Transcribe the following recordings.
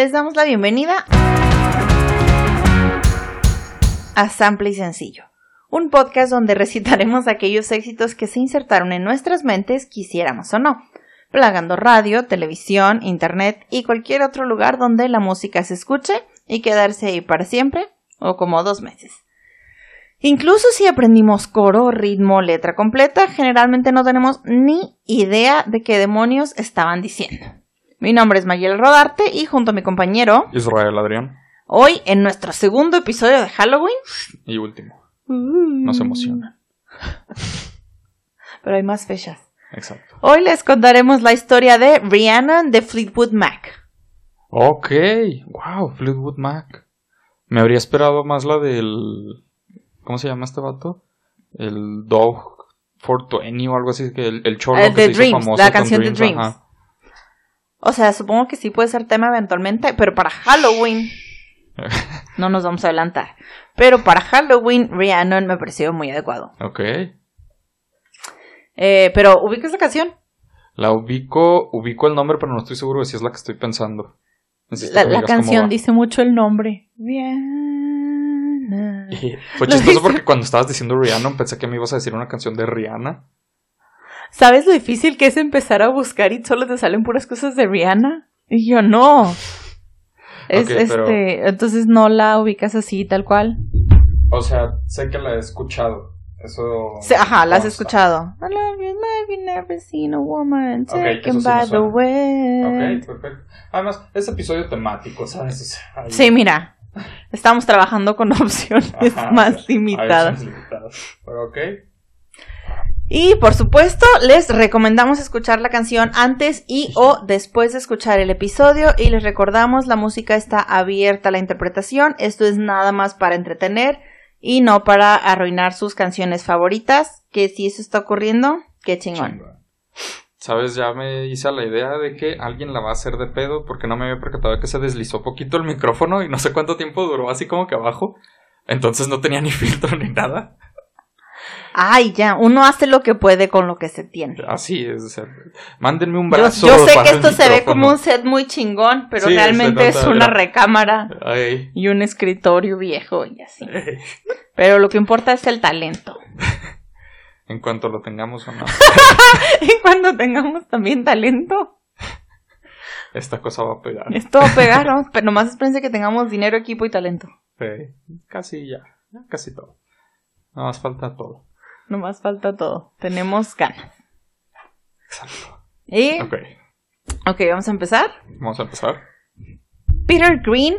Les damos la bienvenida a Sample y Sencillo, un podcast donde recitaremos aquellos éxitos que se insertaron en nuestras mentes, quisiéramos o no, plagando radio, televisión, internet y cualquier otro lugar donde la música se escuche y quedarse ahí para siempre o como dos meses. Incluso si aprendimos coro, ritmo, letra completa, generalmente no tenemos ni idea de qué demonios estaban diciendo. Mi nombre es Mayel Rodarte y junto a mi compañero Israel Adrián. Hoy en nuestro segundo episodio de Halloween. Y último. Nos emociona. Pero hay más fechas. Exacto. Hoy les contaremos la historia de Rihanna de Fleetwood Mac. Ok. Wow, Fleetwood Mac. Me habría esperado más la del. ¿Cómo se llama este vato? El Dog 420 o algo así. Que el, el cholo Eh, que se hizo Dreams, famoso la canción de Dreams. ajá. O sea, supongo que sí puede ser tema eventualmente, pero para Halloween no nos vamos a adelantar. Pero para Halloween, Rihanna me pareció muy adecuado. Ok. Eh, pero, ¿ubicas la canción? La ubico, ubico el nombre, pero no estoy seguro de si es la que estoy pensando. La, canción dice mucho el nombre. Rihanna. Fue Lo chistoso porque cuando estabas diciendo Rihanna pensé que me ibas a decir una canción de Rihanna. ¿Sabes lo difícil que es empezar a buscar y solo te salen puras cosas de Rihanna? Y yo no. Es Ok, pero- este, entonces no la ubicas así tal cual. O sea, sé que la he escuchado. Eso. Sí, ajá, la has escuchado. I love you, I've never seen a woman Ok, taken sí me by the wind. Ok, perfecto. Además, es episodio temático, ¿sabes? Ahí- Sí, mira, estamos trabajando con opciones Ajá, más limitadas. opciones limitadas. Pero ok. Y por supuesto, les recomendamos escuchar la canción antes y o después de escuchar el episodio y les recordamos la música está abierta a la interpretación, esto es nada más para entretener y no para arruinar sus canciones favoritas, que si eso está ocurriendo, qué chingón. ¿Sabes? Ya me hice la idea de que alguien la va a hacer de pedo porque no me había percatado que se deslizó poquito el micrófono y no sé cuánto tiempo duró así como que abajo. Entonces no tenía ni filtro ni nada. Ay, ya, uno hace lo que puede con lo que se tiene. Así es. o sea, mándenme un Yo, brazo. yo sé para que esto se ve como un set muy chingón, pero Sí, realmente es una recámara Ay. y un escritorio viejo y así. Pero lo que importa es el talento. En cuanto lo tengamos o no, Y cuando tengamos también talento, esta cosa va a pegar. esto va a pegar, ¿no? Pero nomás espérense que tengamos dinero, equipo y talento. Sí, casi ya Casi todo. Nada más falta todo. Nomás falta todo. Tenemos ganas. Exacto. Y, Ok. ok, vamos a empezar. Vamos a empezar. Peter Green,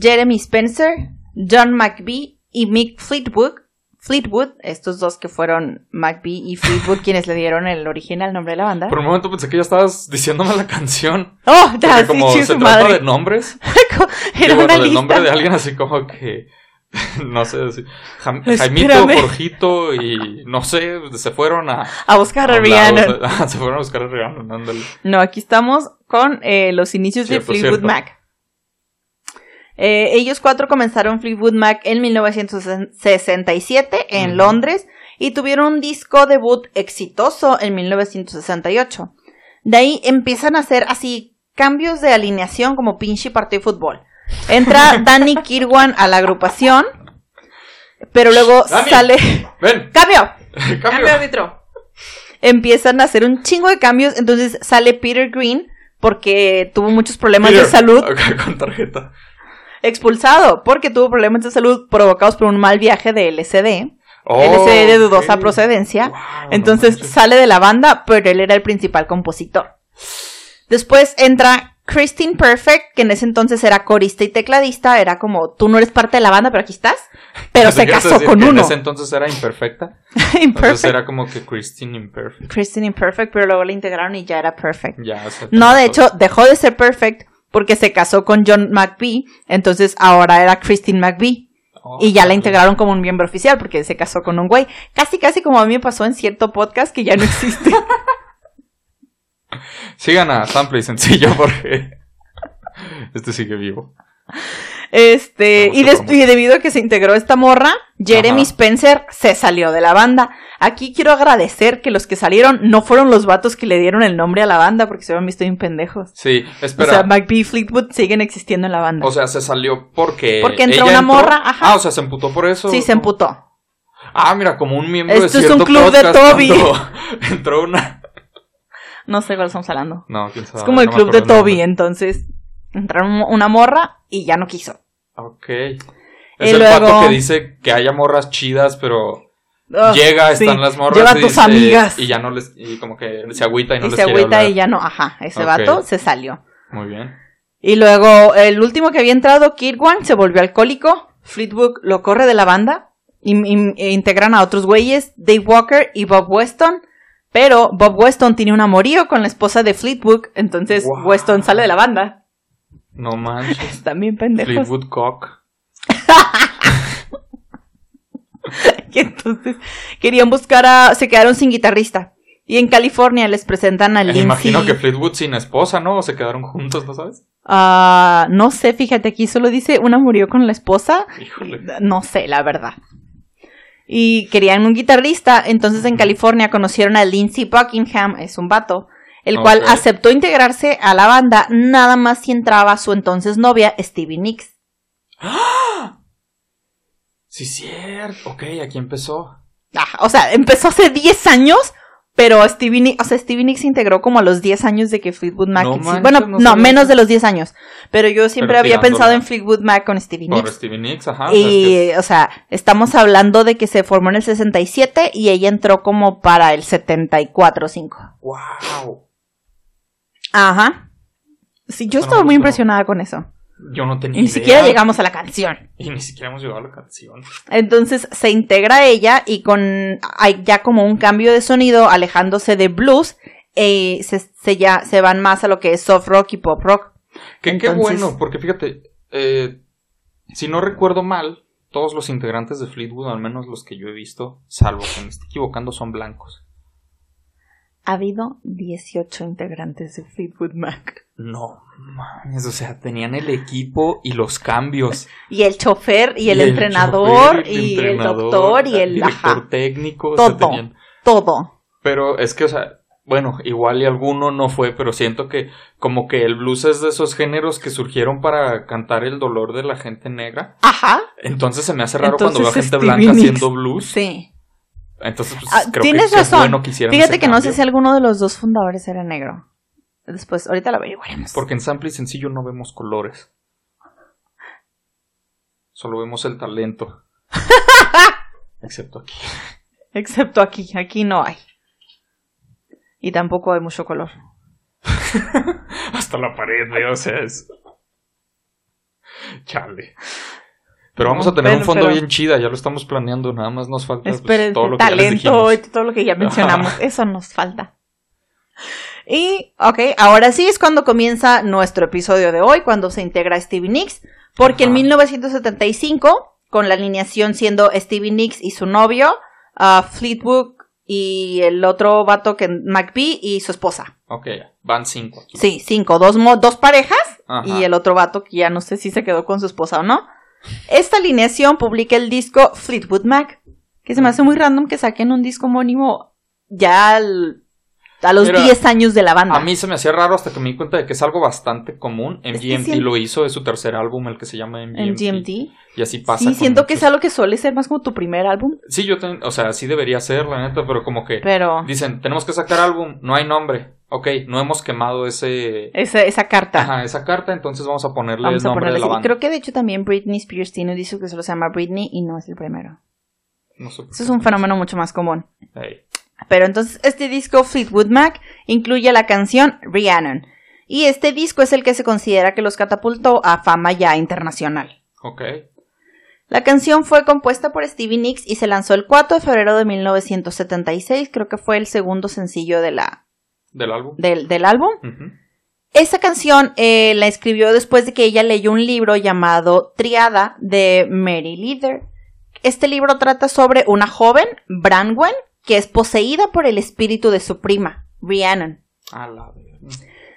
Jeremy Spencer, John McVie y Mick Fleetwood. Fleetwood, estos dos que fueron McVie y Fleetwood quienes le dieron el original nombre de la banda. Por un momento pensé que ya estabas diciéndome la canción. Oh, ya, sí, como se trata madre. de nombres, Era digo, una lista. nombre de alguien así como que. No sé, Espérame. Jaimito, Jorgito y no sé, se fueron a. A buscar a Rihanna. ah, se fueron a buscar a Rihanna, ándale. No, aquí estamos con eh, los inicios Cierto, de Fleetwood. Mac. Eh, ellos cuatro comenzaron Fleetwood Mac en 1967 en. Londres y tuvieron un disco debut exitoso en 1968. De ahí empiezan a hacer así cambios de alineación como pinche partido de fútbol. Entra Danny Kirwan a la agrupación, pero luego sale... Ven, ¡Cambio! cambio. Cambio árbitro. Empiezan a hacer un chingo de cambios, entonces sale Peter Green porque tuvo muchos problemas de salud, con tarjeta. expulsado porque tuvo problemas de salud provocados por un mal viaje de LSD, Oh, LSD de dudosa procedencia. Wow, Entonces sale de la banda, pero él era el principal compositor. Después entra Christine Perfect, que en ese entonces era corista y tecladista, era como, tú no eres parte de la banda, pero aquí estás. Pero Pensé se casó con uno. En ese entonces era imperfecta. Entonces era como que Christine Imperfect. Christine Imperfect, pero luego la integraron y ya era Perfect. Ya, No, de hecho, dejó de ser Perfect porque se casó con John McVie, entonces ahora era Christine McVie. Oh, Y ya la integraron como un miembro oficial porque se casó con un güey. Casi, casi como a mí me pasó en cierto podcast que ya no existe. Sigan a Sample y Sencillo porque este sigue vivo. Este, Me y, y debido a que se integró esta morra, Jeremy Ajá. Spencer se salió de la banda. Aquí quiero agradecer que los que salieron no fueron los vatos que le dieron el nombre a la banda porque se habían visto bien pendejos. Sí, O espera. sea, McBee y Fleetwood siguen existiendo en la banda. O sea, se salió porque. Porque entró una morra, ajá. Ah, o sea, se emputó por eso. sí, se emputó. Ah, mira, como un miembro Esto de es un cierto club de Toby. entró una. No sé cuál estamos hablando. No, quién sabe. Es como el no club de Toby, entonces entraron una morra y ya no quiso. Ok. Y Es el luego- pato que dice que haya morras chidas, pero Ugh, llega, sí. están las morras. Lleva a y tus dice- amigas. Y ya no les. Y como que se agüita y no y les se agüita hablar. y ya no, ajá, ese Ok. vato se salió. Muy bien. Y luego el último que había entrado, Kirwan, se volvió alcohólico. Fleetwood lo corre de la banda. Y, y- e integran a otros güeyes, Dave Walker y Bob Weston. Pero Bob Weston tiene un amorío con la esposa de Fleetwood. Entonces Wow. Weston sale de la banda. No manches. Están bien pendejos. Fleetwood Cock. Y entonces querían buscar a. Se quedaron sin guitarrista. Y en California les presentan a Me Lindsay. imagino que Fleetwood sin esposa, ¿no? O se quedaron juntos, ¿no sabes? Ah, no sé, fíjate, aquí solo dice una murió con la esposa. Híjole. No sé, la verdad. Y querían un guitarrista, entonces en California conocieron a Lindsey Buckingham, es un vato, el cual aceptó integrarse a la banda nada más si entraba su entonces novia Stevie Nicks. Sí, cierto. Ok, aquí empezó. Ah, o sea, empezó hace 10 años, pero Stevie Nicks, o sea, Stevie Nicks se integró como a los 10 años de que Fleetwood Mac. No exi- manches, bueno, no menos de los 10 años. Pero yo siempre Pero había pensado en Fleetwood Mac con Stevie Por Nicks. Stevie Nicks, ajá. Y, o sea, estamos hablando de que se formó en el 67 y ella entró como para el 74 o 5. ¡Wow! Ajá. Sí, yo no estaba muy impresionada con eso. Yo no tenía Y ni idea. siquiera llegamos a la canción. Y ni siquiera hemos llegado a la canción. Entonces se integra ella y con hay ya como un cambio de sonido, alejándose de blues, eh, se, se ya se van más a lo que es soft rock y pop rock. Que qué bueno, porque fíjate, eh, si no recuerdo mal, todos los integrantes de Fleetwood, al menos los que yo he visto, salvo que me esté equivocando, son blancos. Ha habido 18 integrantes de Fleetwood Mac. No mames, o sea, tenían el equipo y los cambios. Y el chofer y el, Y entrenador chofer, y el entrenador, doctor y el director ajá, técnico. o sea, Todo. tenían- todo. Pero es que, o sea, bueno, igual y alguno no fue, pero siento que como que el blues es de esos géneros que surgieron para cantar el dolor de la gente negra. Ajá. Entonces se me hace raro cuando veo Entonces, gente Stevie blanca Nicks. haciendo blues. Sí. Entonces, pues, Ah, creo tienes que razón. bueno que Fíjate que no sé si alguno de los dos fundadores era negro. Después, ahorita lo averiguaremos. Porque en sample y sencillo no vemos colores. Solo vemos el talento. Excepto aquí. Excepto aquí, aquí no hay. Y tampoco hay mucho color. Hasta la pared, ¿eh? o sea, es... Chale. Pero vamos a tener un fondo pero- bien chida, ya lo estamos planeando, nada más nos falta pues, Esperen, todo lo que ya les talento todo lo que ya mencionamos. Eso nos falta. Y, ok, ahora sí es cuando comienza nuestro episodio de hoy, cuando se integra Stevie Nicks. Porque en Ajá. 1975, con la alineación siendo Stevie Nicks y su novio, ah, Fleetwood y el otro vato que McBee y su esposa. Ok, van cinco aquí. Sí, cinco, dos, mo- dos parejas Ajá. y el otro vato que ya no sé si se quedó con su esposa o no. Esta alineación publica el disco Fleetwood Mac, que se me hace muy random que saquen un disco homónimo ya al- a los Mira, 10 años de la banda. A mí se me hacía raro hasta que me di cuenta de que es algo bastante común. MGMT lo hizo, es su tercer álbum, el que se llama MGMT. en GMT. Y así pasa. Sí, siento que es algo que suele ser más como tu primer álbum, Sí, yo, ten- o sea, sí debería ser, la neta, pero como que pero dicen, tenemos que sacar álbum, no hay nombre. Ok, no hemos quemado ese... esa, esa carta. Ajá, esa carta, entonces vamos a ponerle Vamos el a nombre ponerle de la banda. Creo que de hecho también Britney Spears tiene un disco que solo se llama Britney y no es el primero. No sé Eso es un fenómeno mucho más común. Ey, Pero entonces este disco Fleetwood Mac incluye la canción Rhiannon. Y este disco es el que se considera que los catapultó a fama ya internacional. ok. La canción fue compuesta por Stevie Nicks y se lanzó el 4 de febrero de 1976. Creo que fue el segundo sencillo de la, Del álbum. del, álbum. Canción eh, la escribió después de que ella leyó un libro llamado Triada de Mary Leather. Este libro trata sobre una joven, Branwen, que es poseída por el espíritu de su prima, Rhiannon. A la.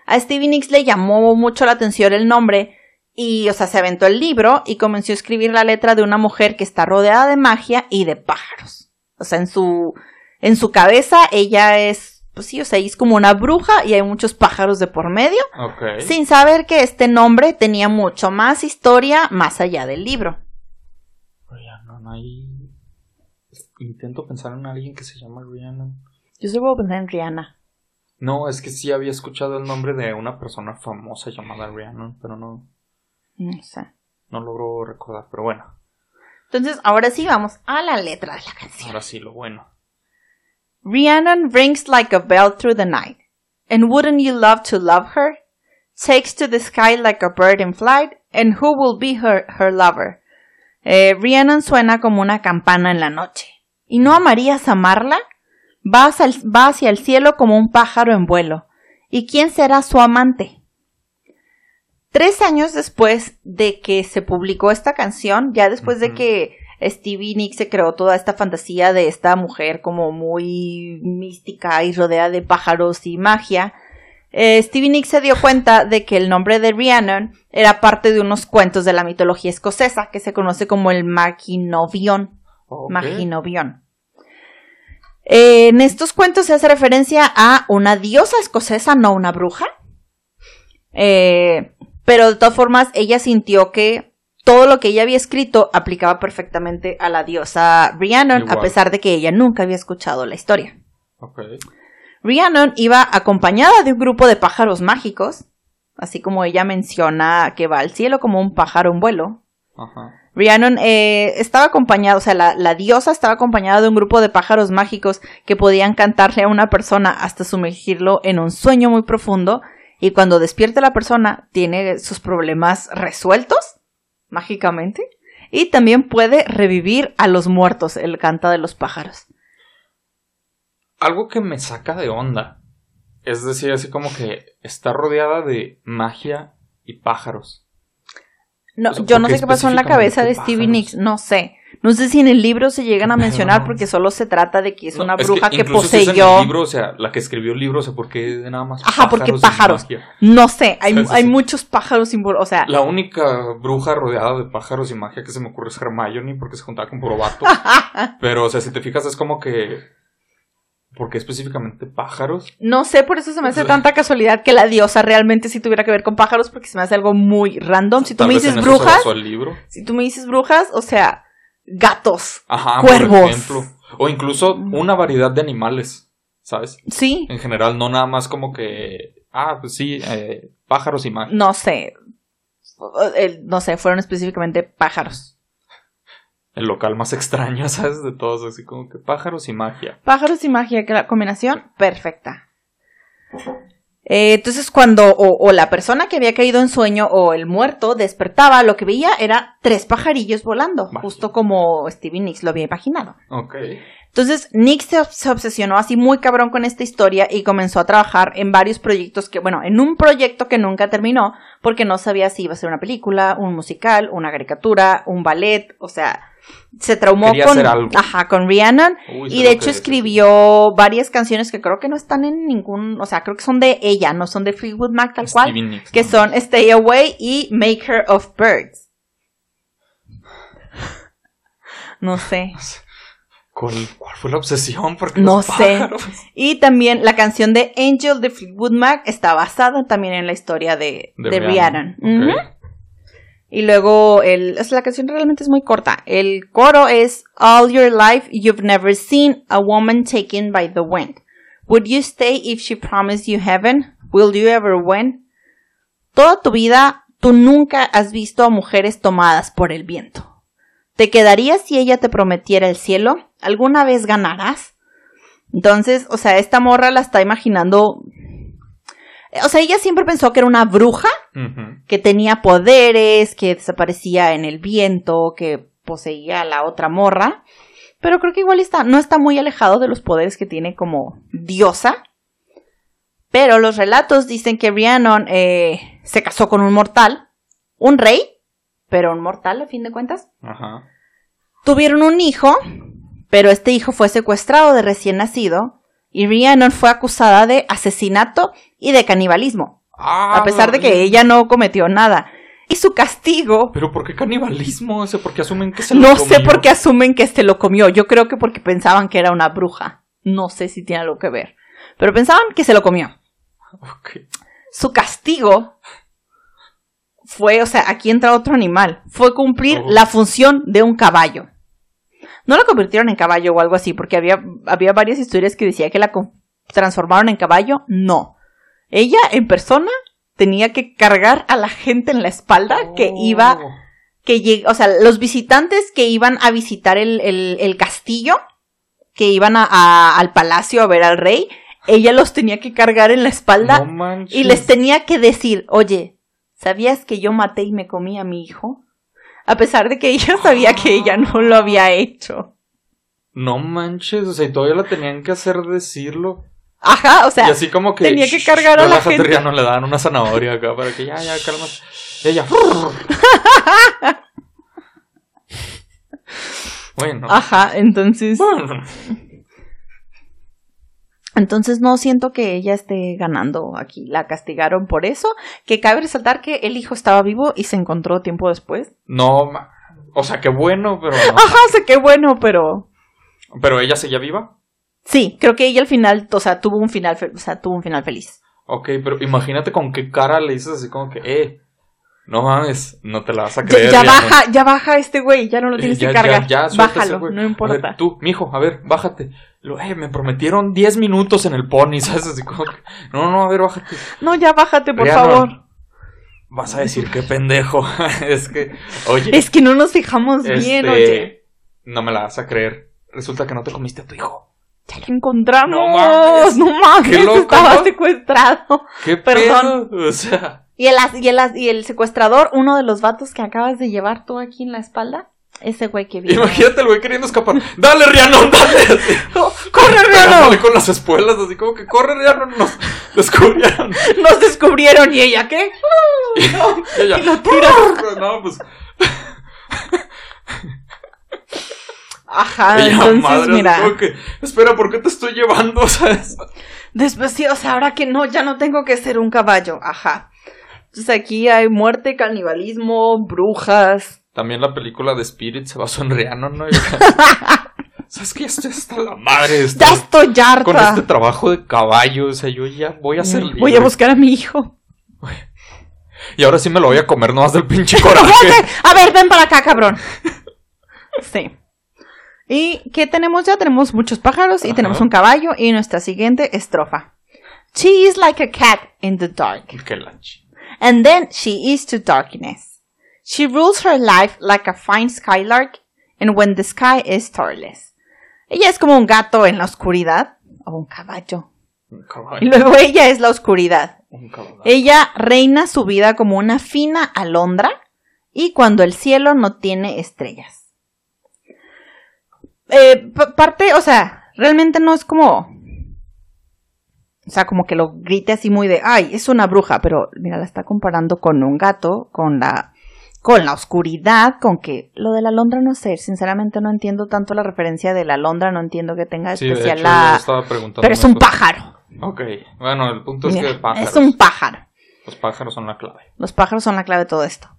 A Stevie Nicks le llamó mucho la atención el nombre Y, o sea, se aventó el libro y comenzó a escribir la letra de una mujer que está rodeada de magia y de pájaros. O sea, en su, en su cabeza ella es, pues sí, o sea, ella es como una bruja y hay muchos pájaros de por medio. Sin saber que este nombre tenía mucho más historia más allá del libro. Rhiannon, ahí. Intento pensar en alguien que se llama Rhiannon. Yo solo puedo pensar en Rihanna. No, es que sí había escuchado el nombre de una persona famosa llamada Rhiannon, pero no, No sé. no logro recordar. Pero bueno, Entonces, ahora sí vamos a la letra de la canción. ahora sí, lo bueno. Rhiannon rings like a bell through the night. And wouldn't you love to love her? Takes to the sky like a bird in flight. And who will be her, her lover? Eh, Rhiannon suena como una campana en la noche. ¿Y no amarías amarla? Va hacia, el, va hacia el cielo como un pájaro en vuelo. ¿Y quién será su amante? Tres años después de que se publicó esta canción, ya después de que Stevie Nicks se creó toda esta fantasía de esta mujer como muy mística y rodeada de pájaros y magia, eh, Stevie Nicks se dio cuenta de que el nombre de Rhiannon era parte de unos cuentos de la mitología escocesa que se conoce como el Maginovion. Ok. Maginovion. Eh, en estos cuentos se hace referencia a una diosa escocesa, no una bruja. Eh, pero de todas formas, ella sintió que todo lo que ella había escrito aplicaba perfectamente a la diosa Rhiannon, a pesar de que ella nunca había escuchado la historia. Ok. Rhiannon iba acompañada de un grupo de pájaros mágicos, así como ella menciona que va al cielo como un pájaro en vuelo. Ajá. Rhiannon eh, estaba acompañada, o sea, la, la diosa estaba acompañada de un grupo de pájaros mágicos que podían cantarle a una persona hasta sumergirlo en un sueño muy profundo y cuando despierta la persona tiene sus problemas resueltos mágicamente y también puede revivir a los muertos, el canta de los pájaros. Algo que me saca de onda. Es decir, así como que está rodeada de magia y pájaros. No, O sea, yo ¿por no sé qué pasó en la cabeza de Stevie Nicks, no sé. No sé si en el libro se llegan a mencionar no. porque solo se trata de que es No, una que bruja que, incluso si es en poseyó. el libro, o sea, la que escribió el libro, o sea, ¿por qué nada más Ajá, porque pájaros. No sé, hay, hay muchos pájaros involucrados. O sea, La única bruja rodeada de pájaros y magia que se me ocurre es Hermione porque se juntaba con puro vato. Pero, o sea, si te fijas, es como que. ¿Por qué específicamente pájaros? no sé, por eso se me hace tanta casualidad que la diosa realmente sí tuviera que ver con pájaros porque se me hace algo muy random. Si tú Tal me dices brujas, libro. si tú me dices brujas, o sea, gatos. Ajá, Cuervos. por ejemplo. O incluso una variedad de animales, ¿sabes? Sí, En general, no nada más como que. Ah, pues sí, eh, pájaros y magia. no sé. No sé, fueron específicamente pájaros. El local más extraño, ¿sabes? De todos, así como que pájaros y magia. Pájaros y magia, que la combinación perfecta. Eh, entonces, cuando o, o la persona que había caído en sueño o el muerto despertaba, lo que veía era tres pajarillos volando, Magia. justo como Stevie Nicks lo había imaginado. Ok. Entonces, Nick se obsesionó así muy cabrón con esta historia y comenzó a trabajar en varios proyectos que, bueno, en un proyecto que nunca terminó porque no sabía si iba a ser una película, un musical, una caricatura, un ballet, o sea, se traumó Quería con, algo. ajá, con Uy, y de hecho escribió varias canciones que creo que no están en ningún, o sea, creo que son de ella, no son de Fleetwood Mac tal cual, Nicks, que ¿no? son Stay Away y Maker of Birds. No sé. ¿Cuál, cuál fue la obsesión? Porque No sé. Y también la canción de Angel de Fleetwood Mac está basada también en la historia de, de. Ok. Ujú. Y luego el, la canción realmente es muy corta. El coro es All your life you've never seen a woman taken by the wind. Would you stay if she promised you heaven? Will you ever win? Toda tu vida tú nunca has visto a mujeres tomadas por el viento. ¿Te quedarías si ella te prometiera el cielo? ¿Alguna vez ganarás? Entonces, o sea, esta morra la está imaginando. O sea, ella siempre pensó que era una bruja que tenía poderes, que desaparecía en el viento, que poseía a la otra morra. Pero creo que igual está, no está muy alejado de los poderes que tiene como diosa. Pero los relatos dicen que Rhiannon eh, se casó con un mortal, un rey, pero un mortal a fin de cuentas. Ajá. Tuvieron un hijo, pero este hijo fue secuestrado de recién nacido y Rhiannon fue acusada de asesinato y de canibalismo Ah, a pesar de que ella no cometió nada. Y su castigo. ¿Pero por qué canibalismo? O sea, ¿por qué asumen que se lo No comió? sé por qué asumen que este lo comió. Yo creo que porque pensaban que era una bruja. No sé si tiene algo que ver. Pero pensaban que se lo comió. Su castigo fue, o sea, aquí entra otro animal. Fue cumplir Oh. la función de un caballo. No la convirtieron en caballo o algo así, porque había, había varias historias que decía que la transformaron en caballo. No. Ella en persona tenía que cargar a la gente en la espalda que iba Oh. que lleg- o sea, los visitantes que iban a visitar el, el- el castillo, que iban a- a- al palacio a ver al rey, ella los tenía que cargar en la espalda No y les tenía que decir, oye, ¿sabías que yo maté y me comí a mi hijo? A pesar de que ella sabía que ella no lo había hecho. No manches, o sea, y todavía la tenían que hacer decirlo. Ajá, o sea, y así como que. tenía que "Shh, cargar a la gente". Rihanna, le daban una zanahoria acá para que ya, ya, cálmate. Y ella. bueno. ajá, entonces, Bueno. Entonces no siento que ella esté ganando aquí. La castigaron por eso, que cabe resaltar que el hijo estaba vivo y se encontró tiempo después. No, o sea, qué bueno, pero no. Ajá, o sea, qué bueno, pero Pero ella seguía viva. sí, creo que ella al final, o sea, tuvo un final, o sea, tuvo un final feliz. Ok, pero imagínate con qué cara le dices así como que, eh, no mames, no te la vas a Ya, creer. ya baja, ya baja este güey, ya no lo Eh, tienes ya, que cargar. ya, Bájalo, güey. no A ver, importa. tú, mijo, a ver, bájate. Lo, eh, me prometieron 10 minutos en el pony, ¿sabes? Así como que, no, no, a ver, bájate. No, ya bájate, por Rihanna, favor. Vas a decir qué pendejo. es que, oye, Es que no nos fijamos bien, este, oye. no me la vas a creer. Resulta que no te comiste a tu hijo. Ya lo encontramos. No mames. No mames, Qué loco, estaba ¿no? secuestrado. ¿Qué Perdón. pedo? O sea, Y el, y, el, y el secuestrador, uno de los vatos que acabas de llevar tú aquí en la espalda, ese güey que viene. imagínate el güey queriendo escapar. ¡Dale, Rihanna, dale! ¡Corre, Rihanna! con las espuelas, así como que corre, Rihanna, nos descubrieron. Nos descubrieron y ella, ¿qué? Y ella, Y lo tira. no, pues, Ajá, ella, entonces, madre, mira. que, espera, ¿por qué te estoy llevando? ¿Sabes? Después sí, o sea, ahora que no, ya no tengo que ser un caballo. Ajá. Entonces aquí hay muerte, canibalismo, brujas. También la película de Spirit se basó en Rihanna, ¿no? Y- ¿Sabes que Ya estoy hasta la madre de este- Ya estoy harta. con este trabajo de caballo. O sea, yo ya voy a ser libre. Voy a buscar a mi hijo. Y ahora sí me lo voy a comer nomás del pinche coraje. A ver, ven para acá, cabrón. Sí. ¿Y qué tenemos ya? Tenemos muchos pájaros y Ajá. tenemos un caballo y nuestra siguiente estrofa. She is like a cat in the dark, and then she is to darkness. She rules her life like a fine skylark, and when the sky is starless. Ella es como un gato en la oscuridad, o un caballo. Un Y caballo. luego ella es la oscuridad. Un. Ella reina su vida como una fina alondra y cuando el cielo no tiene estrellas. Eh, pa- parte, o sea, realmente no es como... O sea, como que lo grite así muy de, ay, es una bruja, pero mira, la está comparando con un gato, con la, con la oscuridad, con que lo de la alondra no sé, sinceramente no entiendo tanto la referencia de la alondra, no entiendo que tenga Sí, de especial hecho, la... yo estaba preguntando. Pero es un pájaro. Ok, bueno, el punto es Mira, que pájaros. es un pájaro. Los pájaros son la clave. Los pájaros son la clave de todo esto.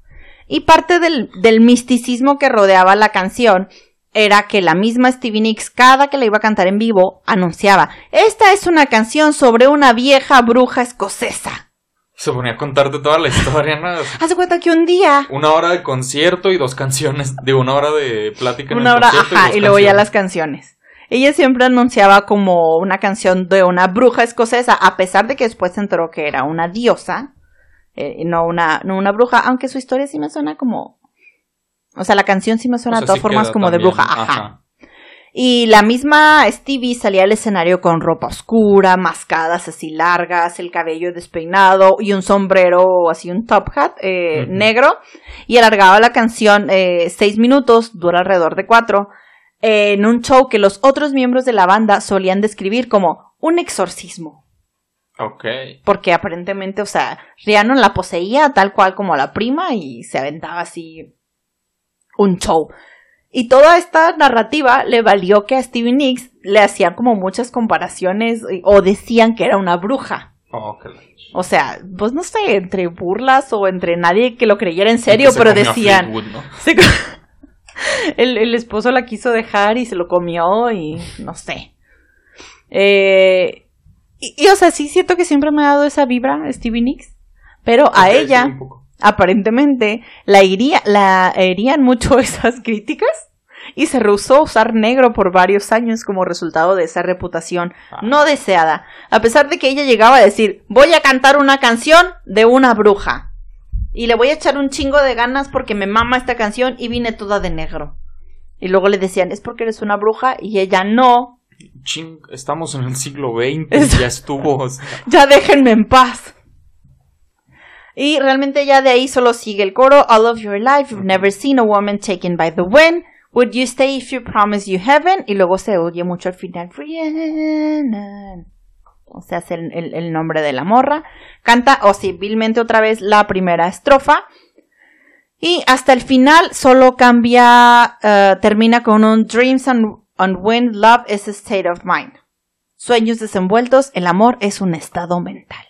Y parte del, del misticismo que rodeaba la canción era que la misma Stevie Nicks, cada que la iba a cantar en vivo, anunciaba, esta es una canción sobre una vieja bruja escocesa. Se ponía a contarte toda la historia, ¿no? De cuenta que un día, Una hora de concierto y dos canciones. De una hora de plática en una el hora, ajá, dos y luego ya las canciones. Ella siempre anunciaba como una canción de una bruja escocesa, a pesar de que después se enteró que era una diosa, eh, no una, no una bruja, aunque su historia sí me suena como... O sea, la canción sí me suena O sea, de todas sí formas como de bruja, ajá. Y la misma Stevie salía al escenario con ropa oscura, mascadas así largas, el cabello despeinado y un sombrero, así un top hat eh, negro. Y alargaba la canción eh, seis minutos, dura alrededor de cuatro, eh, en un show que los otros miembros de la banda solían describir como un exorcismo. Ok. Porque aparentemente, o sea, Rhiannon la poseía tal cual como a la prima y se aventaba así un show. Y toda esta narrativa le valió que a Stevie Nicks le hacían como muchas comparaciones o decían que era una bruja. Oh, O sea, pues no sé, entre burlas o entre nadie que lo creyera en serio, pero decían, Fleetwood, ¿no? se el, el esposo la quiso dejar y se lo comió y no sé. Eh, y, y, o sea, sí siento que siempre me ha dado esa vibra Stevie Nicks, pero a ella. Aparentemente la, iría, la herían mucho esas críticas y se rehusó a usar negro por varios años como resultado de esa reputación Ah. no deseada, a pesar de que ella llegaba a decir, voy a cantar una canción de una bruja y le voy a echar un chingo de ganas porque me mama esta canción y vine toda de negro. Y luego le decían, es porque eres una bruja y ella no, Ching, estamos en el siglo XX, Es- ya estuvo. o sea, ya déjenme en paz. Y realmente ya de ahí solo sigue el coro, All of your life, you've never seen a woman taken by the wind. Would you stay if you promise you heaven? Y luego se oye mucho al final. O sea, es el, el- el nombre de la morra. Canta o civilmente otra vez la primera estrofa. Y hasta el final solo cambia, eh, termina con un Dreams and, and Wind, Love is a state of mind. Sueños desenvueltos, el amor es un estado mental.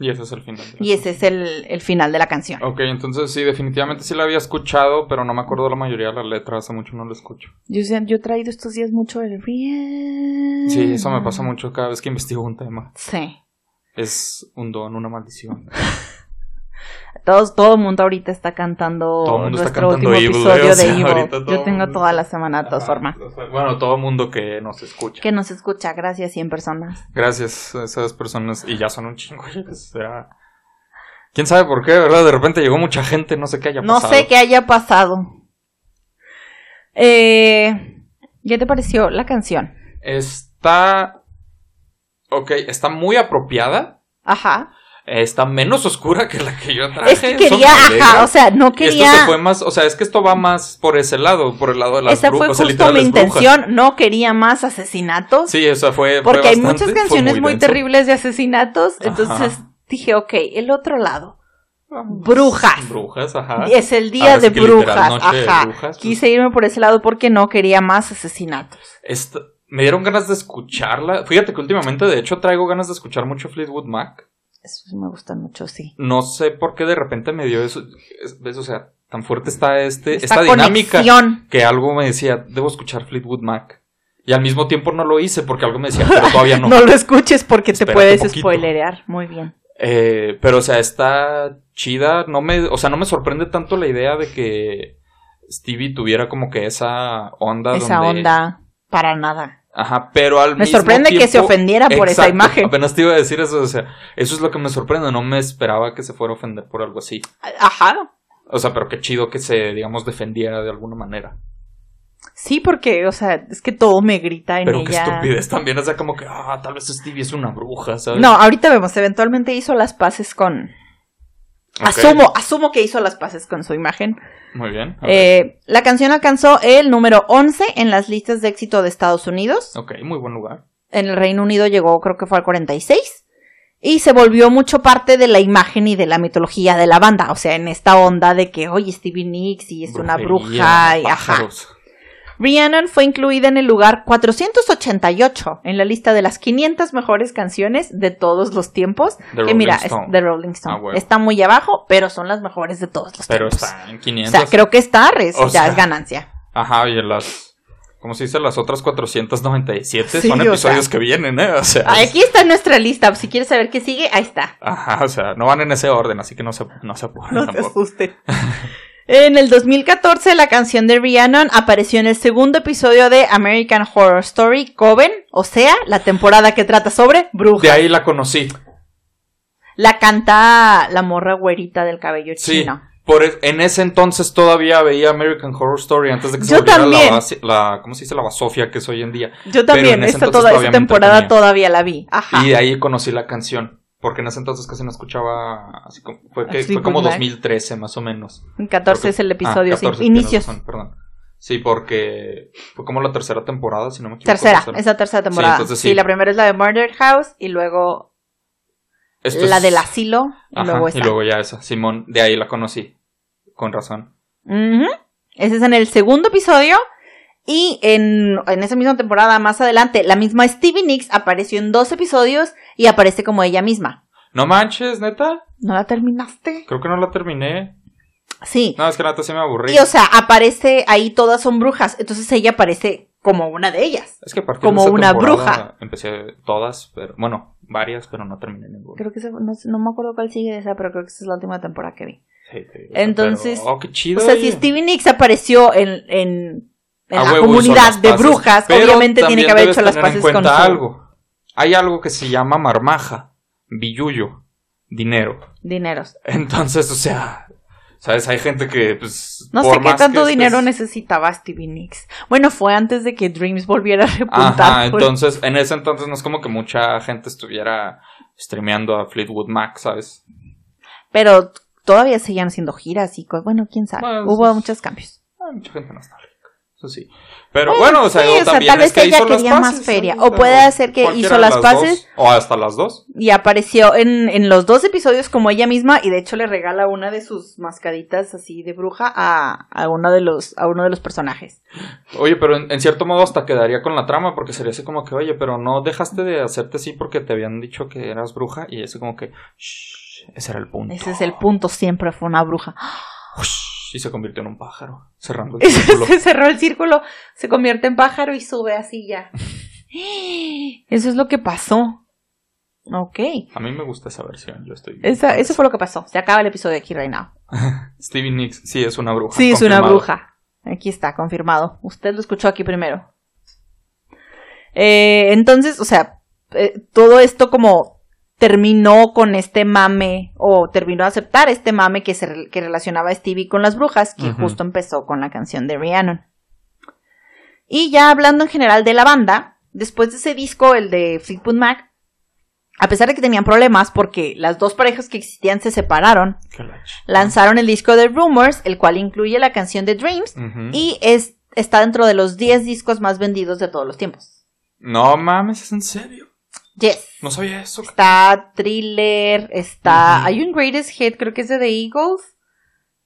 Y ese es el final. de la Y ese es el, el final de la canción. Ok, entonces sí, definitivamente sí la había escuchado, pero no me acuerdo la mayoría de las letras, hace mucho no la escucho. Yo, yo he traído estos días mucho el Rhiannon. Sí, eso me pasa mucho cada vez que investigo un tema. Sí. Es un don, una maldición. Todos, todo el mundo ahorita está cantando Todo nuestro cantando último Evil, episodio de Evil. Yo tengo toda la semana de todas formas. Bueno, todo el mundo que nos escucha. Que nos escucha, gracias 100 personas. Gracias a esas personas, y ya son un chingo. O sea, quién sabe por qué, ¿verdad? De repente llegó mucha gente, no sé qué haya No pasado. sé qué haya pasado. Eh, ¿Qué te pareció la canción? Está. Ok, está muy apropiada. Ajá. Está menos oscura que la que yo traje. Es que quería, ajá, o sea, no quería. Esto se fue más, o sea, es que esto va más por ese lado, por el lado de las Esa fue brujas. o sea, justo mi brujas. intención, no quería más asesinatos. Sí, esa fue. fue porque hay bastante, muchas fue canciones muy, terribles de asesinatos. Ajá. Entonces dije, ok, el otro lado. Brujas. Brujas, ajá. Es el día de brujas. de Ajá. brujas, pues. Quise irme por ese lado porque no quería más asesinatos. Esta- me dieron ganas de escucharla. Fíjate que últimamente, de hecho, traigo ganas de escuchar mucho Fleetwood Mac. Eso sí me gusta mucho, sí. No sé por qué de repente me dio eso. es- ¿Ves? O sea, tan fuerte está este, esta, Esta dinámica que algo me decía, debo escuchar Fleetwood Mac. Y al mismo tiempo no lo hice porque algo me decía, pero todavía no. No lo escuches porque te puedes poquito. spoilerear. Muy bien. Eh, pero, o sea, está chida. No me, o sea, no me sorprende tanto la idea de que Stevie tuviera como que esa onda. Esa donde- onda, para nada. Ajá, pero al Me mismo sorprende que se ofendiera por esa imagen. Apenas te iba a decir eso, o sea, eso es lo que me sorprende. No me esperaba que se fuera a ofender por algo así. Ajá. O sea, pero qué chido que se, digamos, defendiera de alguna manera. Sí, porque, o sea, es que todo me grita en Pero qué estupidez también. O sea, como que, ah, tal vez Stevie es una bruja, ¿sabes? No, ahorita vemos, eventualmente hizo las paces con... Asumo, asumo que hizo las paces con su imagen. Muy bien. Eh, la canción alcanzó el número 11 en las listas de éxito de Estados Unidos. Ok, muy buen lugar. En el Reino Unido llegó, creo que fue al 46. Y se volvió mucho parte de la imagen y de la mitología de la banda. O sea, en esta onda de que, oye, Stevie Nicks y es una bruja. Y, ajá. Rhiannon fue incluida en el lugar 488 en la lista de las 500 mejores canciones de todos los tiempos. The que Rolling mira, Stone. es The Rolling Stone. Ah. Está muy abajo, pero son las mejores de todos los Pero tiempos. está en O 500. sea, creo que está, O ya es ganancia. Ajá, y en las. ¿Cómo se dice? Las otras 497 Sí, son o episodios sea. que vienen, ¿eh? O sea. Aquí está nuestra lista. Si quieres saber qué sigue, ahí está. Ajá, o sea, no van en ese orden, así que no se, no se apuren No te tampoco. En el 2014, la canción de Rhiannon apareció en el segundo episodio de American Horror Story Coven, o sea, la temporada que trata sobre brujas. De ahí la conocí. La canta la morra güerita del cabello Sí. chino. Por, e- en ese entonces todavía veía American Horror Story antes de que se Yo volviera la, la ¿cómo se dice? La basofia que es hoy en día. Yo también, esta, toda, esta temporada todavía la vi. Ajá. Y de ahí conocí la canción. Porque en ese entonces casi no escuchaba. Así como, fue, que, fue como por la- 2013 más o menos. 14 Porque- es el Ah, episodio, sí. 14, tienes Inicios. razón, perdón. Sí, porque fue como la tercera temporada, si no me equivoco. Tercera, es la tercera temporada. Sí, entonces sí. la primera es la de Murder House y luego Esto la es- del asilo y Ajá, luego y esta. luego ya esa. Simón, de ahí la conocí. Con razón. Ese es en el segundo episodio. Y en, en esa misma temporada, más adelante, la misma Stevie Nicks apareció en dos episodios y aparece como ella misma. No manches, neta. ¿No la terminaste? Creo que no la terminé. Sí. No, es que neta sí me aburrí. Y o sea, aparece ahí todas son brujas. Entonces ella aparece como una de ellas. es que a partir como de esa una bruja. Empecé todas, pero bueno, varias, pero no terminé ninguna. Creo que esa- no, me acuerdo cuál sigue de esa, pero creo que esa es la última temporada que vi. Sí, digo, Entonces, pero- oh, qué chido. O sea, si. Stevie Nicks apareció en, en, en la comunidad de paces. brujas, obviamente tiene que haber hecho las paces con su algo. Hay algo que se llama marmaja, billuyo, dinero. dineros. Entonces, o sea, ¿sabes? Hay gente que, pues. No sé qué tanto que dinero estés- necesitaba Stevie Nicks. Bueno, fue antes de que Dreams volviera a repuntar. Ajá, pues. entonces, en ese entonces no es como que mucha gente estuviera streameando a Fleetwood Mac, ¿sabes? Pero todavía seguían haciendo giras y bueno, quién sabe. Bueno, Hubo eso es- muchos cambios. Hay mucha gente nostálgica. Eso sí. Pero bueno, o sea, sí, o también tal es vez que ella hizo las quería más feria. O puede ser que hizo las dos, paces. o hasta las dos. Y apareció en, en los dos episodios como ella misma y de hecho le regala una de sus mascaditas así de bruja a, a uno de los a uno de los personajes. Oye, pero en, en cierto modo hasta quedaría con la trama, porque sería así como que, oye, pero no dejaste de hacerte así porque te habían dicho que eras bruja, y así como que, shh, ese era el punto. Ese es el punto, siempre fue una bruja. Ush, y se convirtió en un pájaro, cerrando el se círculo. cerró el círculo, se convierte en pájaro y sube así ya. Eso es lo que pasó. Ok. A mí me gusta esa versión, yo estoy... Esa, eso fue lo que pasó. Se acaba el episodio aquí right now. Stevie Nicks, sí, es una bruja. Sí, es una bruja. Aquí está, confirmado. Usted lo escuchó aquí primero. Eh, entonces, o sea, eh, todo esto como terminó con este mame, o terminó a aceptar este mame que, se, que relacionaba a Stevie con las brujas, que justo empezó con la canción de Rhiannon. Y ya hablando en general de la banda, después de ese disco, el de Fleetwood Mac, a pesar de que tenían problemas porque las dos parejas que existían se separaron, lanzaron el disco de Rumors, el cual incluye la canción de Dreams, y es, está dentro de los 10 discos más vendidos de todos los tiempos. No mames, ¿es en serio? Yes. No sabía eso. Está Thriller, está... Hay un Greatest Hit, creo que es de The Eagles.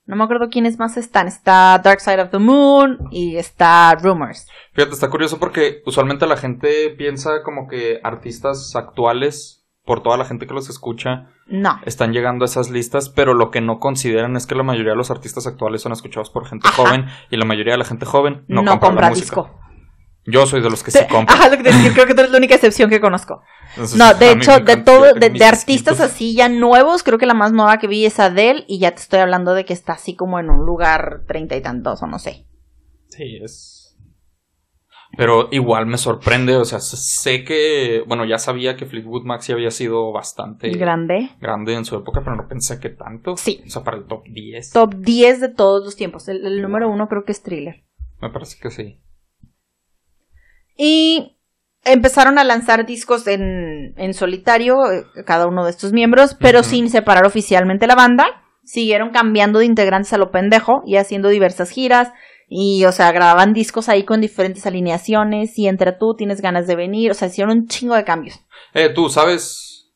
No me acuerdo quiénes más están. Está Dark Side of the Moon y está Rumors. Fíjate, está curioso porque usualmente la gente piensa como que artistas actuales, por toda la gente que los escucha, No. están llegando a esas listas, pero lo que no consideran es que la mayoría de los artistas actuales son escuchados por gente Ajá. joven y la mayoría de la gente joven no, No, compra, compra, disco. Yo soy de los que sí compran. Ajá, lo que te decía, creo que tú eres la única excepción que conozco. Entonces, No, de hecho, de todo, de, artistas así ya nuevos, creo que la más nueva que vi es Adele y ya te estoy hablando de que está así como en un lugar treinta y tantos o no sé. Sí, es. Pero igual me sorprende, o sea, sé que, bueno, ya sabía que Fleetwood Mac sí había sido bastante Grande. grande en su época, pero no pensé que tanto. Sí. O sea, para el top 10. Top 10 de todos los tiempos. El, el número uno creo que es Thriller. Me parece que sí. Y empezaron a lanzar discos en, en solitario, eh, cada uno de estos miembros, pero sin separar oficialmente la banda. Siguieron cambiando de integrantes a lo pendejo y haciendo diversas giras. Y, o sea, grababan discos ahí con diferentes alineaciones. Y entre tú tienes ganas de venir. O sea, hicieron un chingo de cambios. Eh, tú, ¿sabes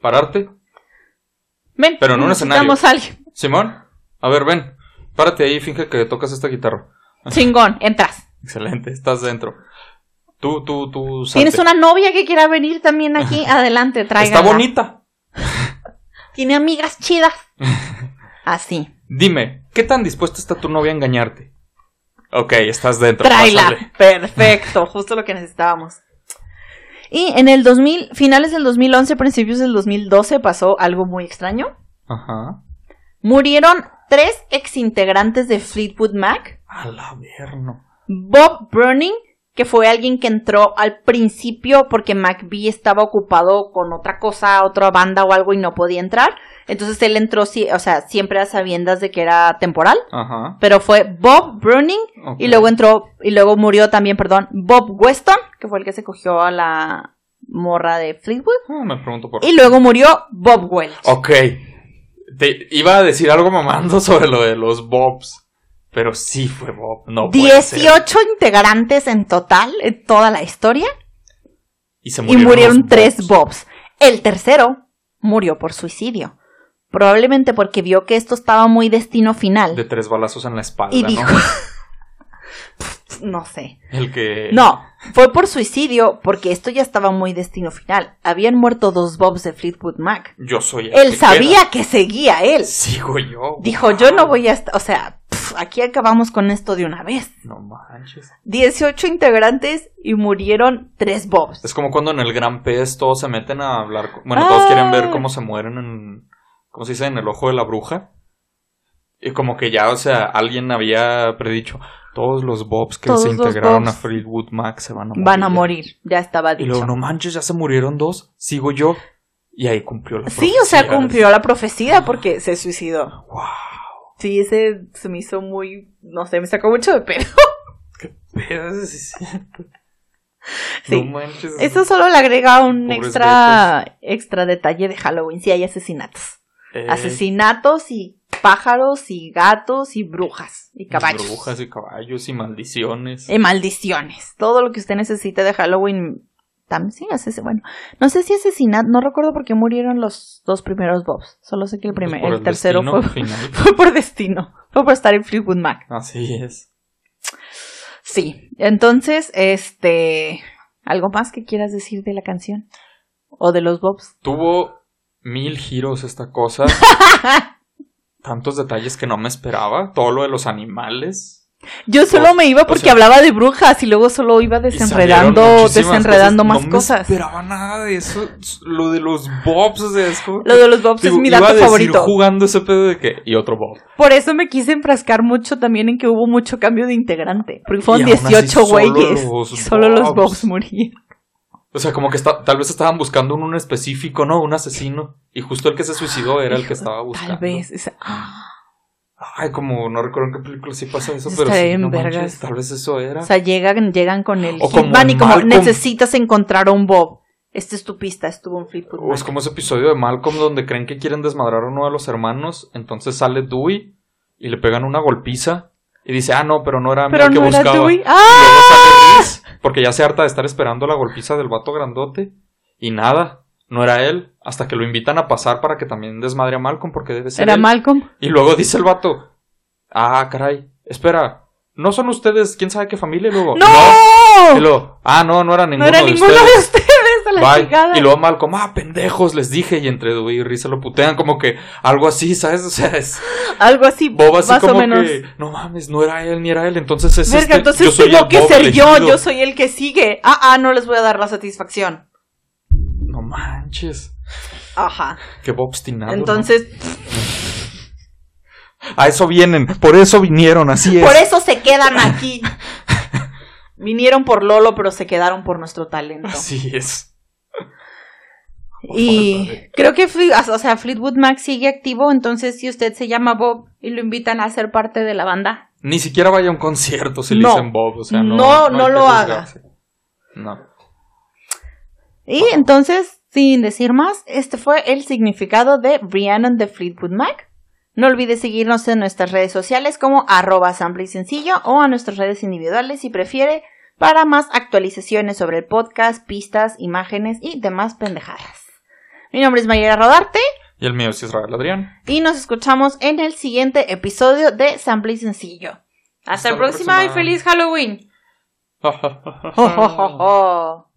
pararte? Ven, Pero en un alguien. Simón, a ver, ven. Párate ahí y finge que tocas esta guitarra. Chingón, entras. Excelente, estás dentro. Tú, tú, tú. salte. ¿Tienes una novia que quiera venir también aquí? Adelante, tráigala. Está bonita. Tiene amigas chidas. Así. Dime, ¿qué tan dispuesta está tu novia a engañarte? Ok, estás dentro. Tráela. pásale. Perfecto, justo lo que necesitábamos. Y en el 2000, finales del 2011, principios del 2012 pasó algo muy extraño. Ajá. Murieron tres exintegrantes de Fleetwood Mac. A la verno. Bob Burning, que fue alguien que entró al principio porque McBee estaba ocupado con otra cosa, otra banda o algo y no podía entrar. Entonces él entró, o sea, siempre a sabiendas de que era temporal. Ajá. Pero fue Bob Burning ok. y luego entró, y luego murió también, perdón, Bob Weston, que fue el que se cogió a la morra de Fleetwood. Ah, me pregunto por Y luego murió Bob Welch. Ok. Te iba a decir algo mamando sobre lo de los Bobs. Pero sí fue Bob. No puede ser. 18 integrantes en total en toda la historia Y, se y murieron tres Bobs. El tercero murió por suicidio. Probablemente porque vio que esto estaba muy destino final. De tres balazos en la espalda, y dijo, no sé. El que. No, fue por suicidio, porque esto ya estaba muy destino final. Habían muerto dos Bobs de Fleetwood Mac. Yo soy el Él que sabía queda. que seguía él. Sigo yo. Dijo, yo no voy a estar, o sea, aquí acabamos con esto de una vez. No manches. 18 integrantes y murieron tres Bobs. Es como cuando en el Gran Pez todos se meten a hablar. con- Bueno, todos quieren ver Ah. cómo se mueren en. ¿Cómo se dice? En el ojo de la bruja. Y como que ya, o sea, alguien había predicho. Todos los Bobs que Todos se integraron a Fleetwood Mac se van a morir. Van a morir, ya estaba Y dicho. luego, no manches, ya se murieron dos. Sigo yo. Y ahí cumplió la Sí, o sea, profecía. cumplió la profecía porque se suicidó. Wow. Sí, ese se me hizo muy, no sé, me sacó mucho de pedo. Sí es cierto. Sí. No manches. Eso solo le agrega un Pobres extra, extra detalle de Halloween. Sí, hay asesinatos. Eh, Asesinatos y pájaros y gatos y brujas y caballos. Brujas y caballos y maldiciones. Y maldiciones. Todo lo que usted necesite de Halloween. También sí, asesinato. Bueno, no sé si asesinato. No recuerdo por qué murieron los dos primeros Bobs. Solo sé que el, Pues primer, por el, tercero fue, fue por destino. Fue por estar en Fleetwood Mac. Así es. Sí. Entonces, este. ¿Algo más que quieras decir de la canción? ¿O de los Bobs? Tuvo mil giros esta cosa. Tantos detalles que no me esperaba. Todo lo de los animales. Yo solo me iba o porque sea- hablaba de brujas y luego solo iba desenredando, desenredando cosas. más no cosas. No esperaba nada de eso. Lo de los bobs, o sea, es como- Lo de los Bobs Digo, es mi iba a dato decir favorito. jugando ese pedo de que. Y otro bob. Por eso me quise enfrascar mucho también en que hubo mucho cambio de integrante. Porque fueron Y aún así 18 solo güeyes. solo los Bobs. Murieron. O sea, como que está, tal vez estaban buscando un, un específico, ¿no? Un asesino. Y justo el que se suicidó era el que estaba buscando. Tal vez. esa- ah. Ay, como no recuerdo en qué película sí pasa eso, Está pero sí, no manches, tal vez eso era. O sea, llegan, llegan con el Hitman y como Malcolm. necesitas encontrar a un Bob. Esta es tu pista, estuvo en Fleetwood O es como ese episodio de Malcolm donde creen que quieren desmadrar a uno de los hermanos, entonces sale Dewey y le pegan una golpiza y dice, ah, no, pero no era a mí Pero el que buscaba. Dewey. Y ¡Ah! luego sale Reese, porque ya se harta de estar esperando la golpiza del vato grandote y nada, no era él, hasta que lo invitan a pasar para que también desmadre a Malcolm porque debe ser Era él. Malcolm. Y luego dice el vato, ah, caray, espera, ¿no son ustedes quién sabe qué familia? Y luego, ¡No! Y luego, ah, no, no era No ninguno era de ninguno ustedes. de ustedes a la Bye. Y luego Malcolm, ah, pendejos, les dije. Y entre Dewey y se lo putean como que algo así, ¿sabes? O sea, es Algo así, Bob así más como o menos. que, no mames, no era él ni era él. Entonces es Verga, este, entonces yo soy tengo el que ser yo, elegido. yo soy el que sigue. Ah, ah, no les voy a dar la satisfacción. No manches, Ajá. qué Bob obstinado. ¿no? Entonces, A eso vienen, por eso vinieron, así es. por eso se quedan aquí. Vinieron por Lolo, pero se quedaron por nuestro talento. Así es. Y creo que o sea, Fleetwood Mac sigue activo, entonces si usted se llama Bob y lo invitan a ser parte de la banda, Ni siquiera vaya a un concierto si le No. dicen Bob, o sea, no. No, no que lo juzgarse. No. Y entonces, sin decir más, este fue el significado de Rhiannon de Fleetwood Mac. No olvides seguirnos en nuestras redes sociales como arroba sample y sencillo o a nuestras redes individuales si prefiere para más actualizaciones sobre el podcast, pistas, imágenes y demás pendejadas. Mi nombre es Mayera Rodarte Y el mío es Israel Adrián. y nos escuchamos en el siguiente episodio de Sample y Sencillo. Hasta, Hasta la próxima y feliz Halloween.